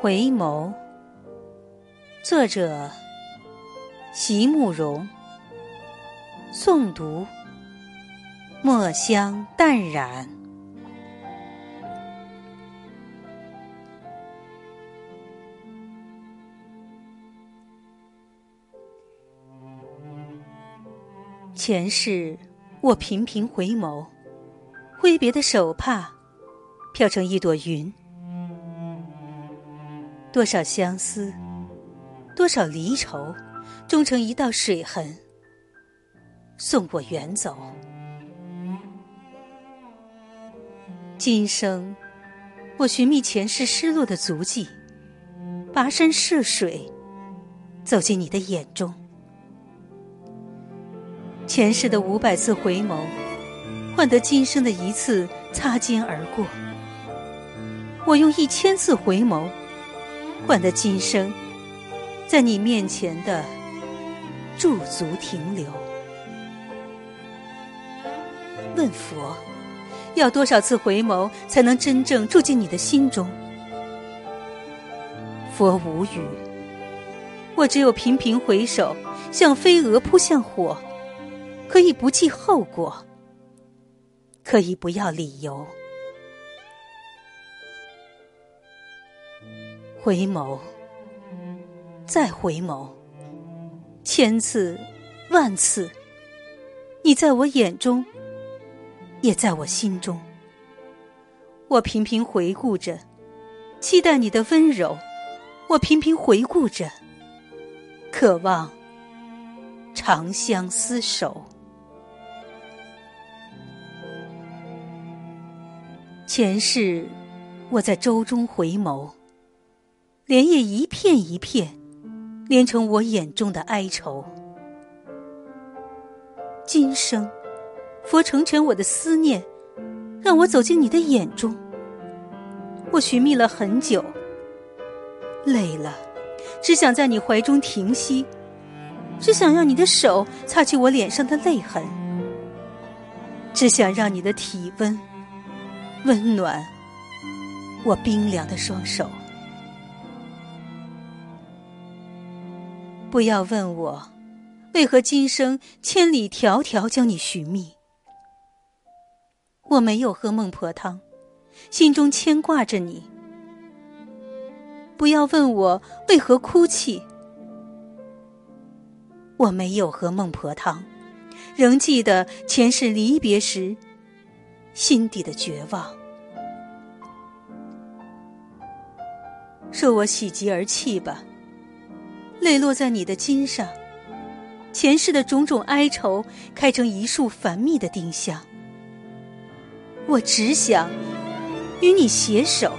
回眸作者席慕容诵读墨香淡染前世我频频回眸挥别的手帕飘成一朵云。多少相思，多少离愁，终成一道水痕，送我远走。今生，我寻觅前世失落的足迹，跋山涉水，走进你的眼中。前世的五百次回眸，换得今生的一次擦肩而过。我用一千次回眸。换得今生在你面前的驻足停留。问佛，要多少次回眸才能真正住进你的心中？佛无语，我只有频频回首，像飞蛾扑向火，可以不计后果，可以不要理由。回眸，再回眸，千次万次，你在我眼中，也在我心中。我频频回顾着，期待你的温柔；我频频回顾着，渴望长相厮守。前世，我在舟中回眸。莲叶一片一片，连成我眼中的哀愁。今生，佛成全我的思念，让我走进你的眼中。我寻觅了很久，累了，只想在你怀中停息，只想让你的手擦去我脸上的泪痕，只想让你的体温温暖我冰凉的双手。不要问我，为何今生千里迢迢将你寻觅。我没有喝孟婆汤，心中牵挂着你。不要问我为何哭泣，我没有喝孟婆汤，仍记得前世离别时心底的绝望。受我喜极而泣吧。泪落在你的襟上，前世的种种哀愁开成一束繁密的丁香。我只想与你携手，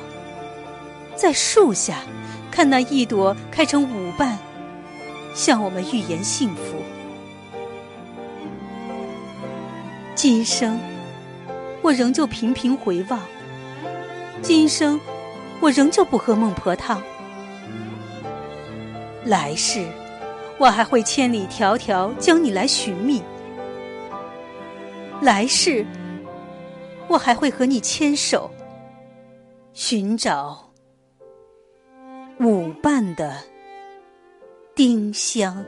在树下看那一朵开成舞瓣，向我们预言幸福。今生我仍旧频频回望，今生我仍旧不喝孟婆汤。来世，我还会千里迢迢将你来寻觅。来世，我还会和你牵手，寻找舞伴的丁香。